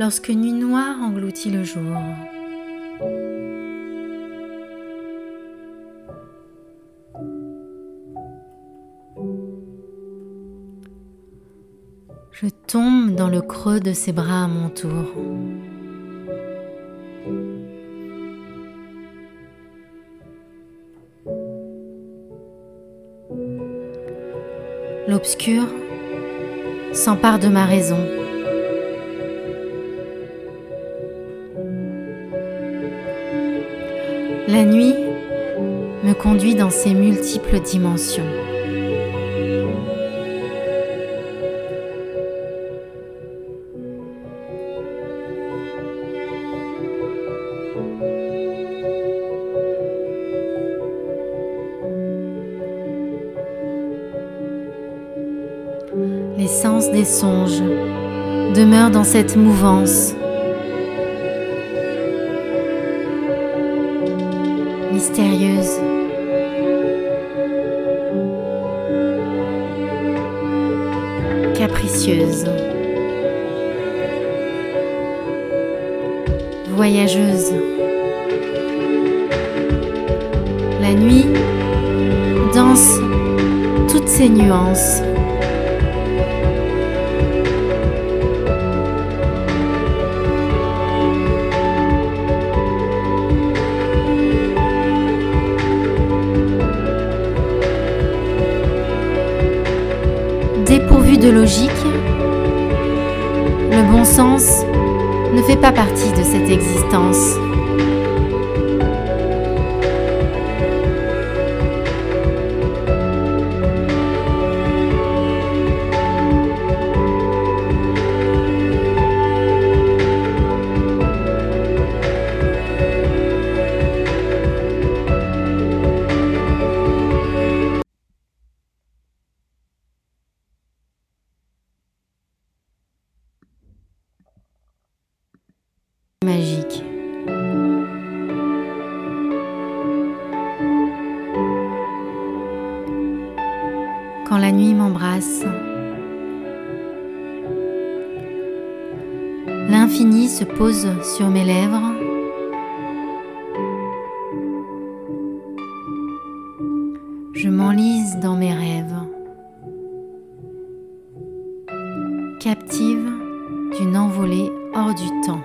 lorsque nuit noire engloutit le jour. Je tombe dans le creux de ses bras à mon tour. L'obscur s'empare de ma raison. La nuit me conduit dans ses multiples dimensions. L'essence des songes demeure dans cette mouvance. Mystérieuse. Capricieuse. Voyageuse. La nuit danse toutes ses nuances. Dépourvu de logique, le bon sens ne fait pas partie de cette existence. Quand la nuit m'embrasse, l'infini se pose sur mes lèvres. Je m'enlise dans mes rêves, captive d'une envolée hors du temps.